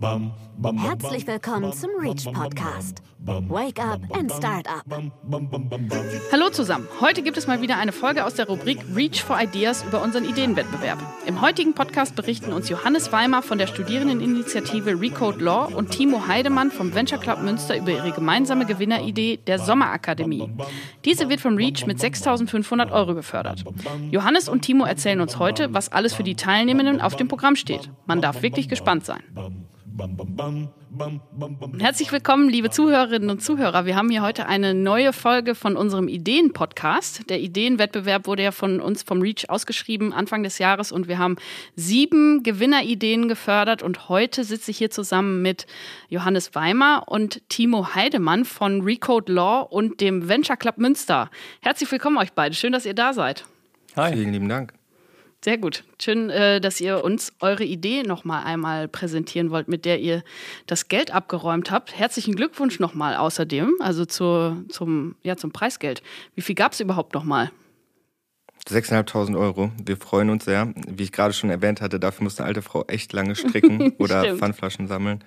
Herzlich willkommen zum Reach Podcast. Wake up and start up. Hallo zusammen. Heute gibt es mal wieder eine Folge aus der Rubrik Reach for Ideas über unseren Ideenwettbewerb. Im heutigen Podcast berichten uns Johannes Weimer von der Studierendeninitiative Recode Law und Timo Heidemann vom Venture Club Münster über ihre gemeinsame Gewinneridee der Sommerakademie. Diese wird vom Reach mit 6.500 Euro gefördert. Johannes und Timo erzählen uns heute, was alles für die Teilnehmenden auf dem Programm steht. Man darf wirklich gespannt sein. Herzlich willkommen, liebe Zuhörerinnen und Zuhörer. Wir haben hier heute eine neue Folge von unserem Ideen-Podcast. Der Ideenwettbewerb wurde ja von uns vom Reach ausgeschrieben Anfang des Jahres und wir haben sieben Gewinnerideen gefördert und heute sitze ich hier zusammen mit Johannes Weimer und Timo Heidemann von Recode Law und dem Venture Club Münster. Herzlich willkommen euch beide. Schön, dass ihr da seid. Hi. Vielen lieben Dank. Sehr gut. Schön, äh, dass ihr uns eure Idee nochmal einmal präsentieren wollt, mit der ihr das Geld abgeräumt habt. Herzlichen Glückwunsch nochmal außerdem, also zur, zum, ja, zum Preisgeld. Wie viel gab es überhaupt nochmal? 6.500 Euro. Wir freuen uns sehr. Wie ich gerade schon erwähnt hatte, dafür musste eine alte Frau echt lange stricken oder Pfandflaschen sammeln.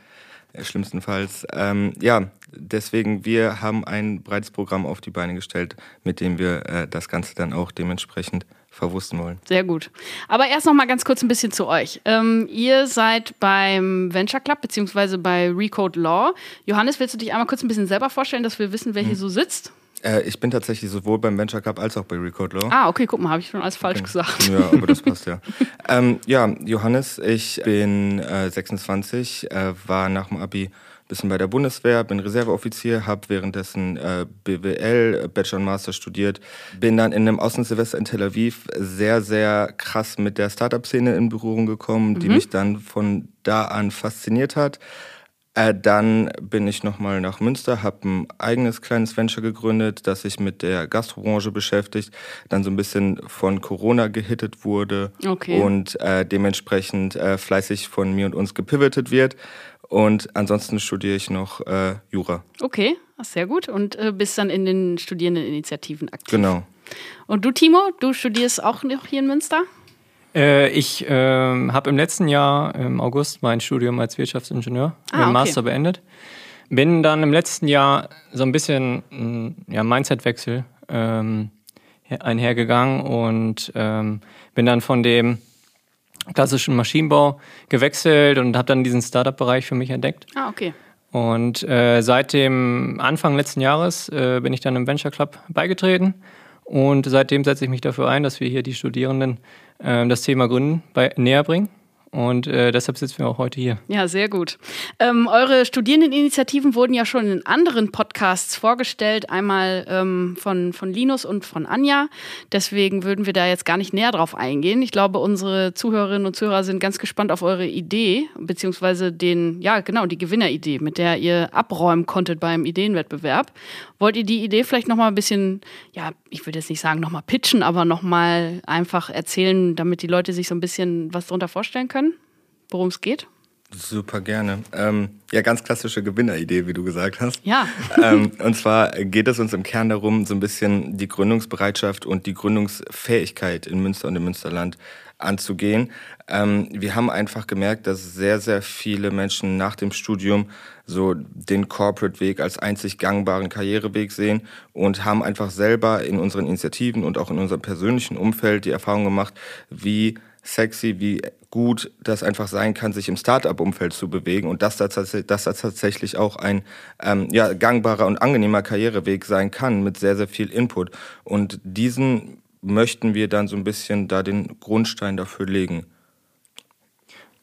Äh, schlimmstenfalls. Ähm, ja, deswegen, wir haben ein breites Programm auf die Beine gestellt, mit dem wir äh, das Ganze dann auch dementsprechend verwussten wollen. Sehr gut. Aber erst noch mal ganz kurz ein bisschen zu euch. Ähm, ihr seid beim Venture Club beziehungsweise bei Recode Law. Johannes, willst du dich einmal kurz ein bisschen selber vorstellen, dass wir wissen, wer hm. hier so sitzt? Äh, ich bin tatsächlich sowohl beim Venture Club als auch bei Recode Law. Ah, okay, guck mal, habe ich schon alles falsch okay. gesagt. Ja, aber das passt ja. ähm, ja, Johannes, ich bin äh, 26, äh, war nach dem Abi bisschen bei der Bundeswehr, bin Reserveoffizier, habe währenddessen äh, BWL, Bachelor und Master studiert, bin dann in einem Außensemester in Tel Aviv sehr, sehr krass mit der Startup-Szene in Berührung gekommen, mhm. die mich dann von da an fasziniert hat. Äh, dann bin ich nochmal nach Münster, habe ein eigenes kleines Venture gegründet, das sich mit der Gastrobranche beschäftigt, dann so ein bisschen von Corona gehittet wurde okay. und äh, dementsprechend äh, fleißig von mir und uns gepivotet wird. Und ansonsten studiere ich noch äh, Jura. Okay, sehr gut. Und äh, bist dann in den Studierendeninitiativen aktiv. Genau. Und du, Timo, du studierst auch noch hier in Münster? Äh, ich ähm, habe im letzten Jahr im August mein Studium als Wirtschaftsingenieur ah, okay. Master beendet. Bin dann im letzten Jahr so ein bisschen mm, ja, Mindset-Wechsel ähm, einhergegangen und ähm, bin dann von dem klassischen Maschinenbau gewechselt und habe dann diesen Startup-Bereich für mich entdeckt. Ah, okay. Und äh, seit dem Anfang letzten Jahres äh, bin ich dann im Venture Club beigetreten und seitdem setze ich mich dafür ein, dass wir hier die Studierenden äh, das Thema Gründen bei, näher bringen. Und äh, deshalb sitzen wir auch heute hier. Ja, sehr gut. Ähm, eure Studierendeninitiativen wurden ja schon in anderen Podcasts vorgestellt, einmal ähm, von, von Linus und von Anja. Deswegen würden wir da jetzt gar nicht näher drauf eingehen. Ich glaube, unsere Zuhörerinnen und Zuhörer sind ganz gespannt auf eure Idee, beziehungsweise den, ja, genau, die Gewinneridee, mit der ihr abräumen konntet beim Ideenwettbewerb. Wollt ihr die Idee vielleicht nochmal ein bisschen, ja, ich würde jetzt nicht sagen nochmal pitchen, aber nochmal einfach erzählen, damit die Leute sich so ein bisschen was darunter vorstellen können? Worum es geht? Super gerne. Ähm, ja, ganz klassische Gewinneridee, wie du gesagt hast. Ja. ähm, und zwar geht es uns im Kern darum, so ein bisschen die Gründungsbereitschaft und die Gründungsfähigkeit in Münster und im Münsterland anzugehen. Ähm, wir haben einfach gemerkt, dass sehr, sehr viele Menschen nach dem Studium so den Corporate-Weg als einzig gangbaren Karriereweg sehen und haben einfach selber in unseren Initiativen und auch in unserem persönlichen Umfeld die Erfahrung gemacht, wie sexy, wie gut das einfach sein kann, sich im Startup-Umfeld zu bewegen und dass das, dass das tatsächlich auch ein ähm, ja, gangbarer und angenehmer Karriereweg sein kann mit sehr, sehr viel Input. Und diesen möchten wir dann so ein bisschen da den Grundstein dafür legen.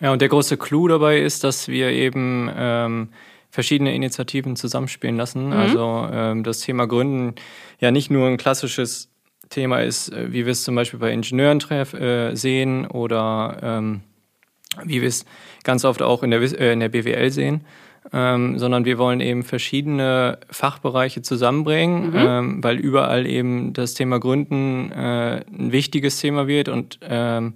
Ja, und der große Clou dabei ist, dass wir eben ähm, verschiedene Initiativen zusammenspielen lassen. Mhm. Also ähm, das Thema Gründen ja nicht nur ein klassisches Thema ist, äh, wie wir es zum Beispiel bei Ingenieuren treff, äh, sehen oder ähm, wie wir es ganz oft auch in der, äh, in der BWL sehen, ähm, sondern wir wollen eben verschiedene Fachbereiche zusammenbringen, mhm. ähm, weil überall eben das Thema Gründen äh, ein wichtiges Thema wird und ähm,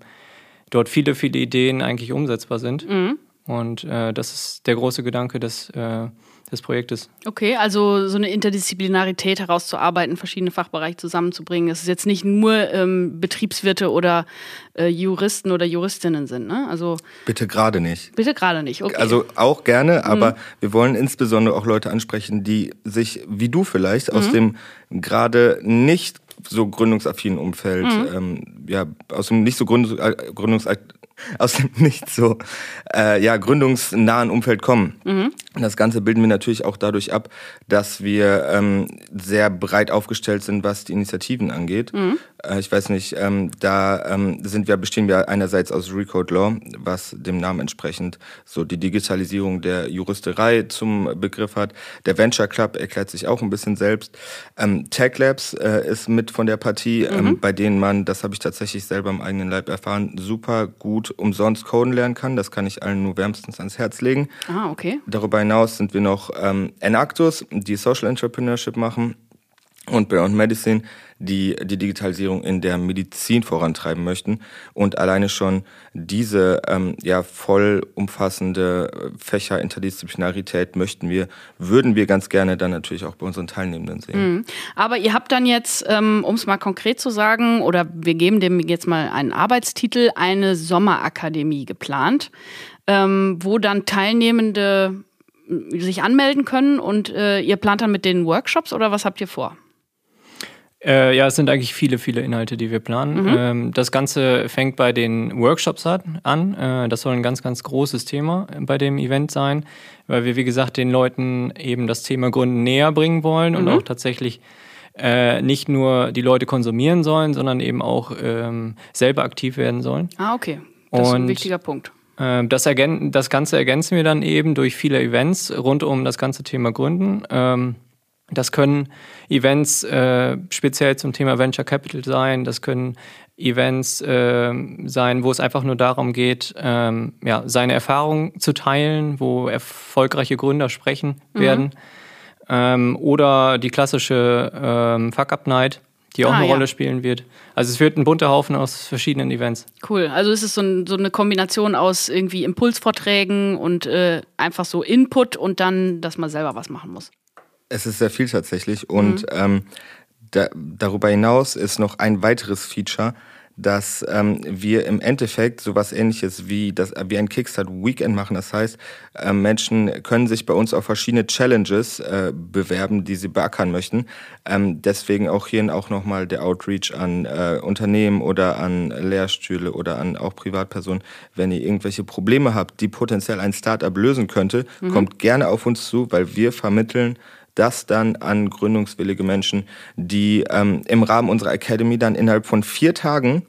dort viele, viele Ideen eigentlich umsetzbar sind. Mhm. Und äh, das ist der große Gedanke, dass, äh, des Projektes. Okay, also so eine Interdisziplinarität herauszuarbeiten, verschiedene Fachbereiche zusammenzubringen. Es ist jetzt nicht nur ähm, Betriebswirte oder äh, Juristen oder Juristinnen sind, ne? Also bitte gerade nicht. Bitte gerade nicht. Okay. Also auch gerne, aber mhm. wir wollen insbesondere auch Leute ansprechen, die sich, wie du vielleicht, aus mhm. dem gerade nicht so gründungsaffinen Umfeld, mhm. ähm, ja, aus dem nicht so äh, gründungs aus dem nicht so äh, ja, gründungsnahen Umfeld kommen. Mhm. Das Ganze bilden wir natürlich auch dadurch ab, dass wir ähm, sehr breit aufgestellt sind, was die Initiativen angeht. Mhm. Äh, ich weiß nicht, ähm, da ähm, sind wir, bestehen wir einerseits aus Recode Law, was dem Namen entsprechend so die Digitalisierung der Juristerei zum Begriff hat. Der Venture Club erklärt sich auch ein bisschen selbst. Ähm, Tech Labs äh, ist mit von der Partie, ähm, mhm. bei denen man, das habe ich tatsächlich selber im eigenen Leib erfahren, super gut umsonst coden lernen kann. Das kann ich allen nur wärmstens ans Herz legen. Ah, okay. Darüber hinaus sind wir noch ähm, Enactus, die Social Entrepreneurship machen und Beyond Medicine, die die Digitalisierung in der Medizin vorantreiben möchten. Und alleine schon diese ähm, ja vollumfassende Fächer-Interdisziplinarität möchten wir, würden wir ganz gerne dann natürlich auch bei unseren Teilnehmenden sehen. Mhm. Aber ihr habt dann jetzt, ähm, um es mal konkret zu sagen, oder wir geben dem jetzt mal einen Arbeitstitel, eine Sommerakademie geplant, ähm, wo dann Teilnehmende sich anmelden können und äh, ihr plant dann mit den Workshops oder was habt ihr vor? Äh, ja, es sind eigentlich viele, viele Inhalte, die wir planen. Mhm. Ähm, das Ganze fängt bei den Workshops an. Äh, das soll ein ganz, ganz großes Thema bei dem Event sein, weil wir, wie gesagt, den Leuten eben das Thema Gründen näher bringen wollen mhm. und auch tatsächlich äh, nicht nur die Leute konsumieren sollen, sondern eben auch ähm, selber aktiv werden sollen. Ah, okay. Das ist ein wichtiger Punkt. Äh, das, das, Ganze ergänzen wir dann eben durch viele Events rund um das ganze Thema Gründen. Ähm, das können Events äh, speziell zum Thema Venture Capital sein, das können Events äh, sein, wo es einfach nur darum geht, ähm, ja, seine Erfahrungen zu teilen, wo erfolgreiche Gründer sprechen mhm. werden. Ähm, oder die klassische ähm, Fuck-Up-Night, die auch ah, eine ja. Rolle spielen wird. Also es wird ein bunter Haufen aus verschiedenen Events. Cool. Also es ist so, ein, so eine Kombination aus irgendwie Impulsvorträgen und äh, einfach so Input und dann, dass man selber was machen muss. Es ist sehr viel tatsächlich. Und mhm. ähm, da, darüber hinaus ist noch ein weiteres Feature, dass ähm, wir im Endeffekt sowas ähnliches wie, das, wie ein Kickstart-Weekend machen. Das heißt, äh, Menschen können sich bei uns auf verschiedene Challenges äh, bewerben, die sie beackern möchten. Ähm, deswegen auch hier auch nochmal der Outreach an äh, Unternehmen oder an Lehrstühle oder an auch Privatpersonen. Wenn ihr irgendwelche Probleme habt, die potenziell ein Startup lösen könnte, mhm. kommt gerne auf uns zu, weil wir vermitteln das dann an gründungswillige Menschen, die ähm, im Rahmen unserer Academy dann innerhalb von vier Tagen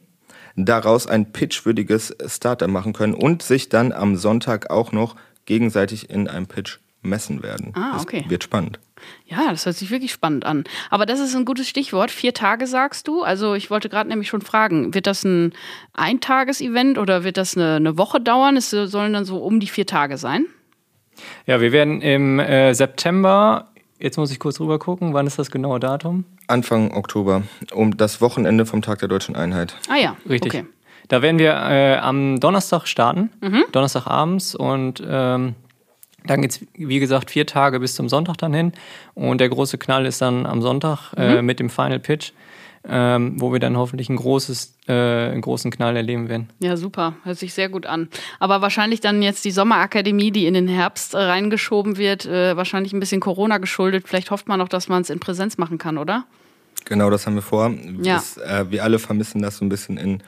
daraus ein pitchwürdiges Startup machen können und sich dann am Sonntag auch noch gegenseitig in einem Pitch messen werden. Ah, okay. Das wird spannend. Ja, das hört sich wirklich spannend an. Aber das ist ein gutes Stichwort. Vier Tage sagst du. Also ich wollte gerade nämlich schon fragen, wird das ein Eintages-Event oder wird das eine, eine Woche dauern? Es sollen dann so um die vier Tage sein? Ja, wir werden im äh, September Jetzt muss ich kurz rüber gucken, wann ist das genaue Datum? Anfang Oktober, um das Wochenende vom Tag der Deutschen Einheit. Ah ja, richtig. Okay. Da werden wir äh, am Donnerstag starten, mhm. Donnerstagabends und ähm, dann geht es, wie gesagt, vier Tage bis zum Sonntag dann hin. Und der große Knall ist dann am Sonntag äh, mhm. mit dem Final Pitch ähm, wo wir dann hoffentlich ein großes, äh, einen großen Knall erleben werden. Ja, super. Hört sich sehr gut an. Aber wahrscheinlich dann jetzt die Sommerakademie, die in den Herbst äh, reingeschoben wird, äh, wahrscheinlich ein bisschen Corona geschuldet. Vielleicht hofft man noch, dass man es in Präsenz machen kann, oder? Genau, das haben wir vor. Ja. Das, äh, wir alle vermissen das so ein bisschen in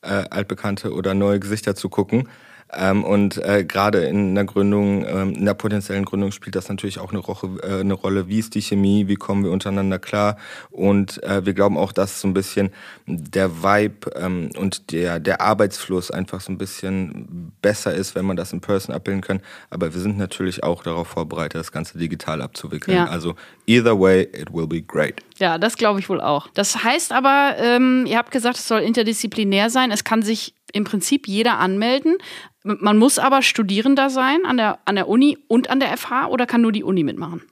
äh, altbekannte oder neue Gesichter zu gucken. Ähm, und äh, gerade in der Gründung, ähm, in der potenziellen Gründung spielt das natürlich auch eine, Roche, äh, eine Rolle. Wie ist die Chemie? Wie kommen wir untereinander klar? Und äh, wir glauben auch, dass so ein bisschen der Vibe ähm, und der, der Arbeitsfluss einfach so ein bisschen besser ist, wenn man das in Person abbilden kann. Aber wir sind natürlich auch darauf vorbereitet, das Ganze digital abzuwickeln. Ja. Also either way, it will be great. Ja, das glaube ich wohl auch. Das heißt aber, ähm, ihr habt gesagt, es soll interdisziplinär sein. Es kann sich im Prinzip jeder anmelden. Man muss aber Studierender sein an der, an der Uni und an der FH oder kann nur die Uni mitmachen?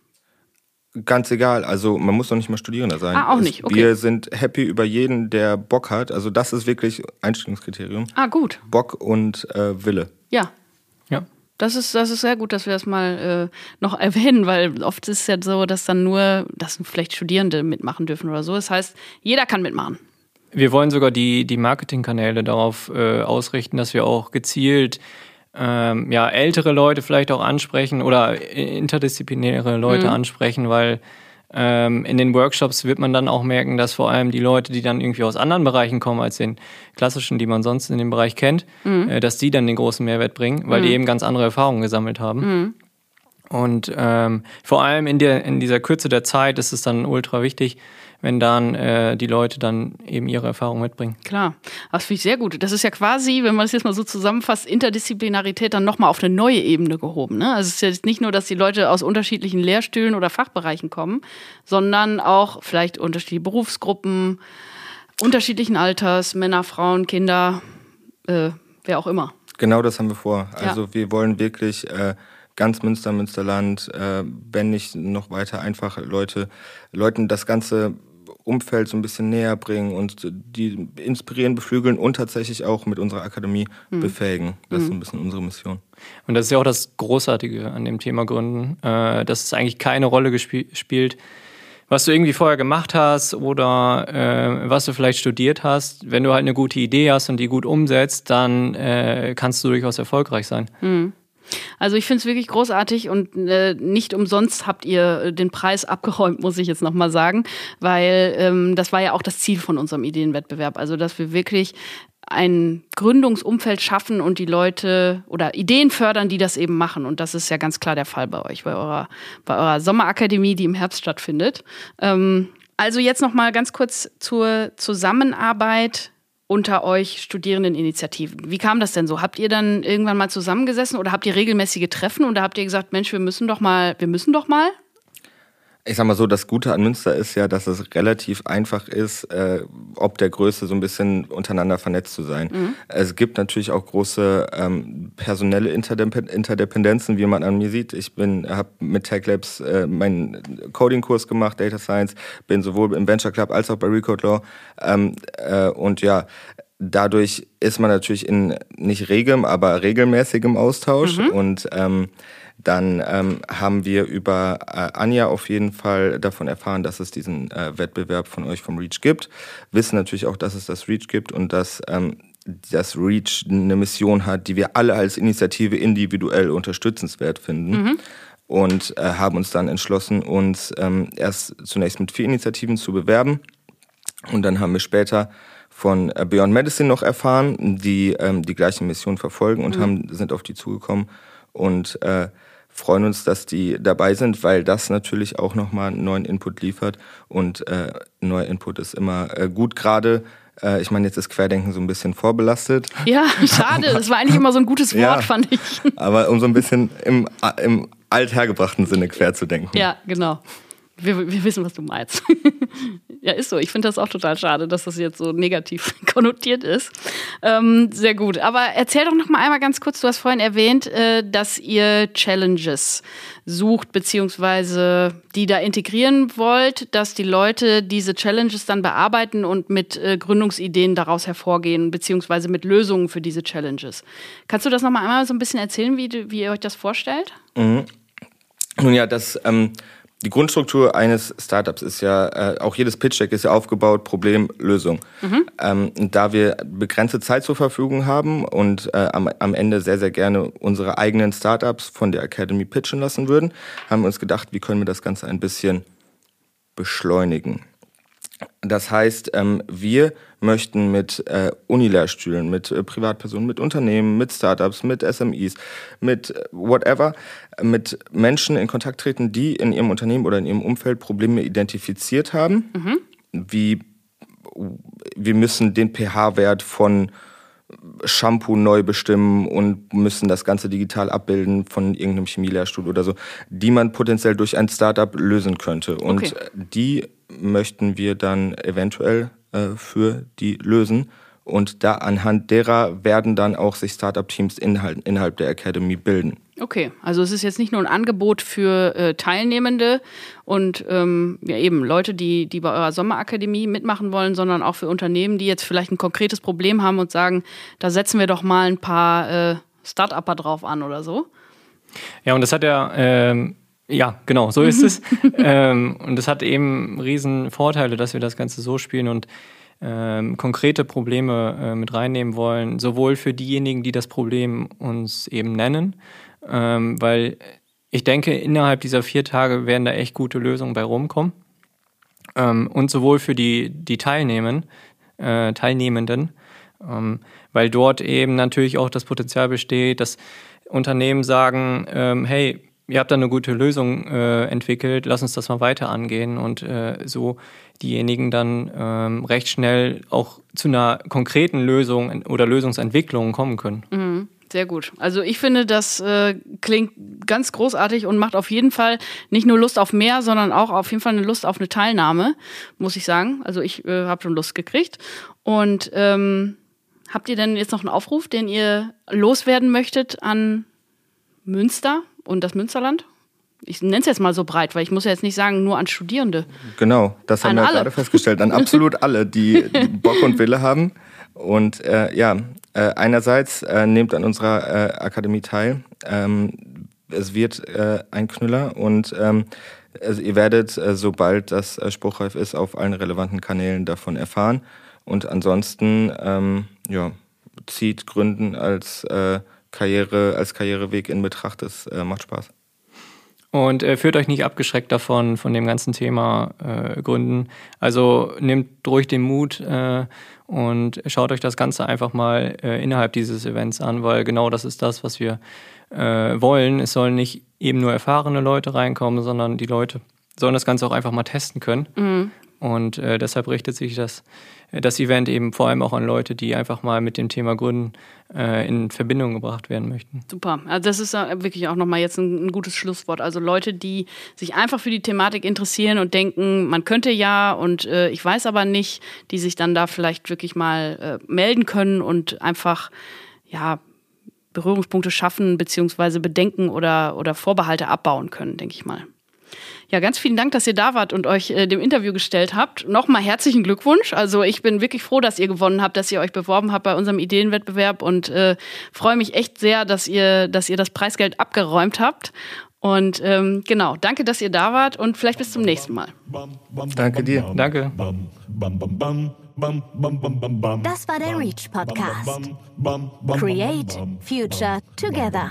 Ganz egal, also man muss doch nicht mal Studierender sein. Ah, auch nicht, okay. Wir sind happy über jeden, der Bock hat. Also das ist wirklich Einstellungskriterium. Ah, gut. Bock und äh, Wille. Ja. Ja. Das ist, das ist sehr gut, dass wir das mal äh, noch erwähnen, weil oft ist es ja so, dass dann nur, dass vielleicht Studierende mitmachen dürfen oder so. Das heißt, jeder kann mitmachen. Wir wollen sogar die, die Marketingkanäle darauf äh, ausrichten, dass wir auch gezielt ähm, ja, ältere Leute vielleicht auch ansprechen oder interdisziplinäre Leute mhm. ansprechen, weil ähm, in den Workshops wird man dann auch merken, dass vor allem die Leute, die dann irgendwie aus anderen Bereichen kommen als den klassischen, die man sonst in dem Bereich kennt, mhm. äh, dass die dann den großen Mehrwert bringen, weil mhm. die eben ganz andere Erfahrungen gesammelt haben. Mhm. Und ähm, vor allem in, der, in dieser Kürze der Zeit ist es dann ultra wichtig, wenn dann äh, die Leute dann eben ihre Erfahrung mitbringen. Klar, das finde ich sehr gut. Das ist ja quasi, wenn man das jetzt mal so zusammenfasst, Interdisziplinarität dann nochmal auf eine neue Ebene gehoben. Ne? Also es ist ja nicht nur, dass die Leute aus unterschiedlichen Lehrstühlen oder Fachbereichen kommen, sondern auch vielleicht unterschiedliche Berufsgruppen, unterschiedlichen Alters, Männer, Frauen, Kinder, äh, wer auch immer. Genau das haben wir vor. Also ja. wir wollen wirklich äh, ganz Münster, Münsterland, äh, wenn nicht noch weiter einfach Leute, Leuten das ganze Umfeld so ein bisschen näher bringen und die inspirieren, beflügeln und tatsächlich auch mit unserer Akademie mhm. befähigen. Das ist hm. ein bisschen unsere Mission. Und das ist ja auch das Großartige an dem Thema Gründen, äh, dass es eigentlich keine Rolle spielt, was du irgendwie vorher gemacht hast oder äh, was du vielleicht studiert hast. Wenn du halt eine gute Idee hast und die gut umsetzt, dann äh, kannst du durchaus erfolgreich sein. Mhm. Also ich finde es wirklich großartig und äh, nicht umsonst habt ihr äh, den Preis abgeräumt, muss ich jetzt nochmal sagen, weil ähm, das war ja auch das Ziel von unserem Ideenwettbewerb. Also dass wir wirklich ein Gründungsumfeld schaffen und die Leute oder Ideen fördern, die das eben machen. Und das ist ja ganz klar der Fall bei euch, bei eurer, bei eurer Sommerakademie, die im Herbst stattfindet. Ähm, also jetzt nochmal ganz kurz zur Zusammenarbeit unter euch Studierendeninitiativen. Wie kam das denn so? Habt ihr dann irgendwann mal zusammengesessen oder habt ihr regelmäßige Treffen und da habt ihr gesagt, Mensch, wir müssen doch mal, wir müssen doch mal? Ich sag mal so, das Gute an Münster ist ja, dass es relativ einfach ist, äh, ob der Größe so ein bisschen untereinander vernetzt zu sein. Mhm. Es gibt natürlich auch große ähm, personelle Interdep Interdependenzen, wie man an mir sieht. Ich bin, habe mit Tech Labs äh, meinen Coding-Kurs gemacht, Data Science, bin sowohl im Venture Club als auch bei Recode Law. Ähm, äh, und ja, dadurch ist man natürlich in nicht regem, aber regelmäßigem Austausch mhm. und ähm, dann ähm, haben wir über äh, Anja auf jeden Fall davon erfahren, dass es diesen äh, Wettbewerb von euch vom Reach gibt. Wissen natürlich auch, dass es das Reach gibt und dass ähm, das Reach eine Mission hat, die wir alle als Initiative individuell unterstützenswert finden. Mhm. Und äh, haben uns dann entschlossen, uns ähm, erst zunächst mit vier Initiativen zu bewerben. Und dann haben wir später von äh, Beyond Medicine noch erfahren, die ähm, die gleiche Mission verfolgen und mhm. haben, sind auf die zugekommen. Und äh, freuen uns, dass die dabei sind, weil das natürlich auch nochmal einen neuen Input liefert. Und äh, neuer Input ist immer äh, gut, gerade äh, ich meine, jetzt ist Querdenken so ein bisschen vorbelastet. Ja, schade. Das war eigentlich immer so ein gutes Wort, ja, fand ich. Aber um so ein bisschen im, im althergebrachten Sinne quer zu denken. Ja, genau. Wir, wir wissen, was du meinst. ja, ist so. Ich finde das auch total schade, dass das jetzt so negativ konnotiert ist. Ähm, sehr gut. Aber erzähl doch noch mal einmal ganz kurz. Du hast vorhin erwähnt, äh, dass ihr Challenges sucht beziehungsweise die da integrieren wollt, dass die Leute diese Challenges dann bearbeiten und mit äh, Gründungsideen daraus hervorgehen beziehungsweise mit Lösungen für diese Challenges. Kannst du das noch mal einmal so ein bisschen erzählen, wie, wie ihr euch das vorstellt? Mhm. Nun ja, das ähm, die Grundstruktur eines Startups ist ja, äh, auch jedes Pitch-Deck ist ja aufgebaut, Problem, Lösung. Mhm. Ähm, da wir begrenzte Zeit zur Verfügung haben und äh, am, am Ende sehr, sehr gerne unsere eigenen Startups von der Academy pitchen lassen würden, haben wir uns gedacht, wie können wir das Ganze ein bisschen beschleunigen. Das heißt, ähm, wir möchten mit äh, Unilehrstühlen, mit äh, Privatpersonen, mit Unternehmen, mit Startups, mit SMEs, mit äh, whatever, mit Menschen in Kontakt treten, die in ihrem Unternehmen oder in ihrem Umfeld Probleme identifiziert haben, mhm. wie wir müssen den pH-Wert von Shampoo neu bestimmen und müssen das Ganze digital abbilden von irgendeinem Chemielehrstuhl oder so, die man potenziell durch ein Startup lösen könnte. Und okay. die möchten wir dann eventuell äh, für die lösen. Und da anhand derer werden dann auch sich Startup-Teams innerhalb, innerhalb der Academy bilden. Okay, also es ist jetzt nicht nur ein Angebot für äh, Teilnehmende und ähm, ja eben Leute, die, die bei eurer Sommerakademie mitmachen wollen, sondern auch für Unternehmen, die jetzt vielleicht ein konkretes Problem haben und sagen, da setzen wir doch mal ein paar äh, Start-Upper drauf an oder so. Ja, und das hat ja, ähm, ja, genau, so ist es. ähm, und das hat eben riesen Vorteile, dass wir das Ganze so spielen und ähm, konkrete Probleme äh, mit reinnehmen wollen, sowohl für diejenigen, die das Problem uns eben nennen, ähm, weil ich denke, innerhalb dieser vier Tage werden da echt gute Lösungen bei rumkommen. Ähm, und sowohl für die, die Teilnehmen, äh, Teilnehmenden, ähm, weil dort eben natürlich auch das Potenzial besteht, dass Unternehmen sagen, ähm, hey, ihr habt da eine gute Lösung äh, entwickelt, lass uns das mal weiter angehen und äh, so diejenigen dann ähm, recht schnell auch zu einer konkreten Lösung oder Lösungsentwicklung kommen können. Mhm. Sehr gut. Also ich finde, das äh, klingt ganz großartig und macht auf jeden Fall nicht nur Lust auf mehr, sondern auch auf jeden Fall eine Lust auf eine Teilnahme, muss ich sagen. Also ich äh, habe schon Lust gekriegt. Und ähm, habt ihr denn jetzt noch einen Aufruf, den ihr loswerden möchtet an Münster und das Münsterland? Ich nenne es jetzt mal so breit, weil ich muss ja jetzt nicht sagen, nur an Studierende. Genau, das haben an wir alle. gerade festgestellt. An absolut alle, die, die Bock und Wille haben. Und äh, ja, äh, einerseits äh, nehmt an unserer äh, Akademie teil. Ähm, es wird äh, ein Knüller und ähm, also ihr werdet, äh, sobald das spruchreif ist, auf allen relevanten Kanälen davon erfahren. Und ansonsten, ähm, ja, zieht Gründen als Karriere, als Karriereweg in Betracht. Es macht Spaß. Und äh, führt euch nicht abgeschreckt davon, von dem ganzen Thema äh, Gründen. Also nehmt ruhig den Mut äh, und schaut euch das Ganze einfach mal äh, innerhalb dieses Events an, weil genau das ist das, was wir äh, wollen. Es sollen nicht eben nur erfahrene Leute reinkommen, sondern die Leute sollen das Ganze auch einfach mal testen können. Mhm. Und äh, deshalb richtet sich das das Event eben vor allem auch an Leute, die einfach mal mit dem Thema Gründen äh, in Verbindung gebracht werden möchten. Super. Also das ist wirklich auch nochmal jetzt ein, ein, gutes Schlusswort. Also Leute, die sich einfach für die Thematik interessieren und denken, man könnte ja und äh, ich weiß aber nicht, die sich dann da vielleicht wirklich mal äh, melden können und einfach ja Berührungspunkte schaffen beziehungsweise Bedenken oder, oder Vorbehalte abbauen können, denke ich mal. Ja, ganz vielen Dank, dass ihr da wart und euch äh, dem Interview gestellt habt. Nochmal herzlichen Glückwunsch. Also ich bin wirklich froh, dass ihr gewonnen habt, dass ihr euch beworben habt bei unserem Ideenwettbewerb und äh, freue mich echt sehr, dass ihr, dass ihr das Preisgeld abgeräumt habt. Und ähm, genau, danke, dass ihr da wart und vielleicht bis zum nächsten Mal. Danke dir. Danke. Das war der Reach Podcast. Create Future Together.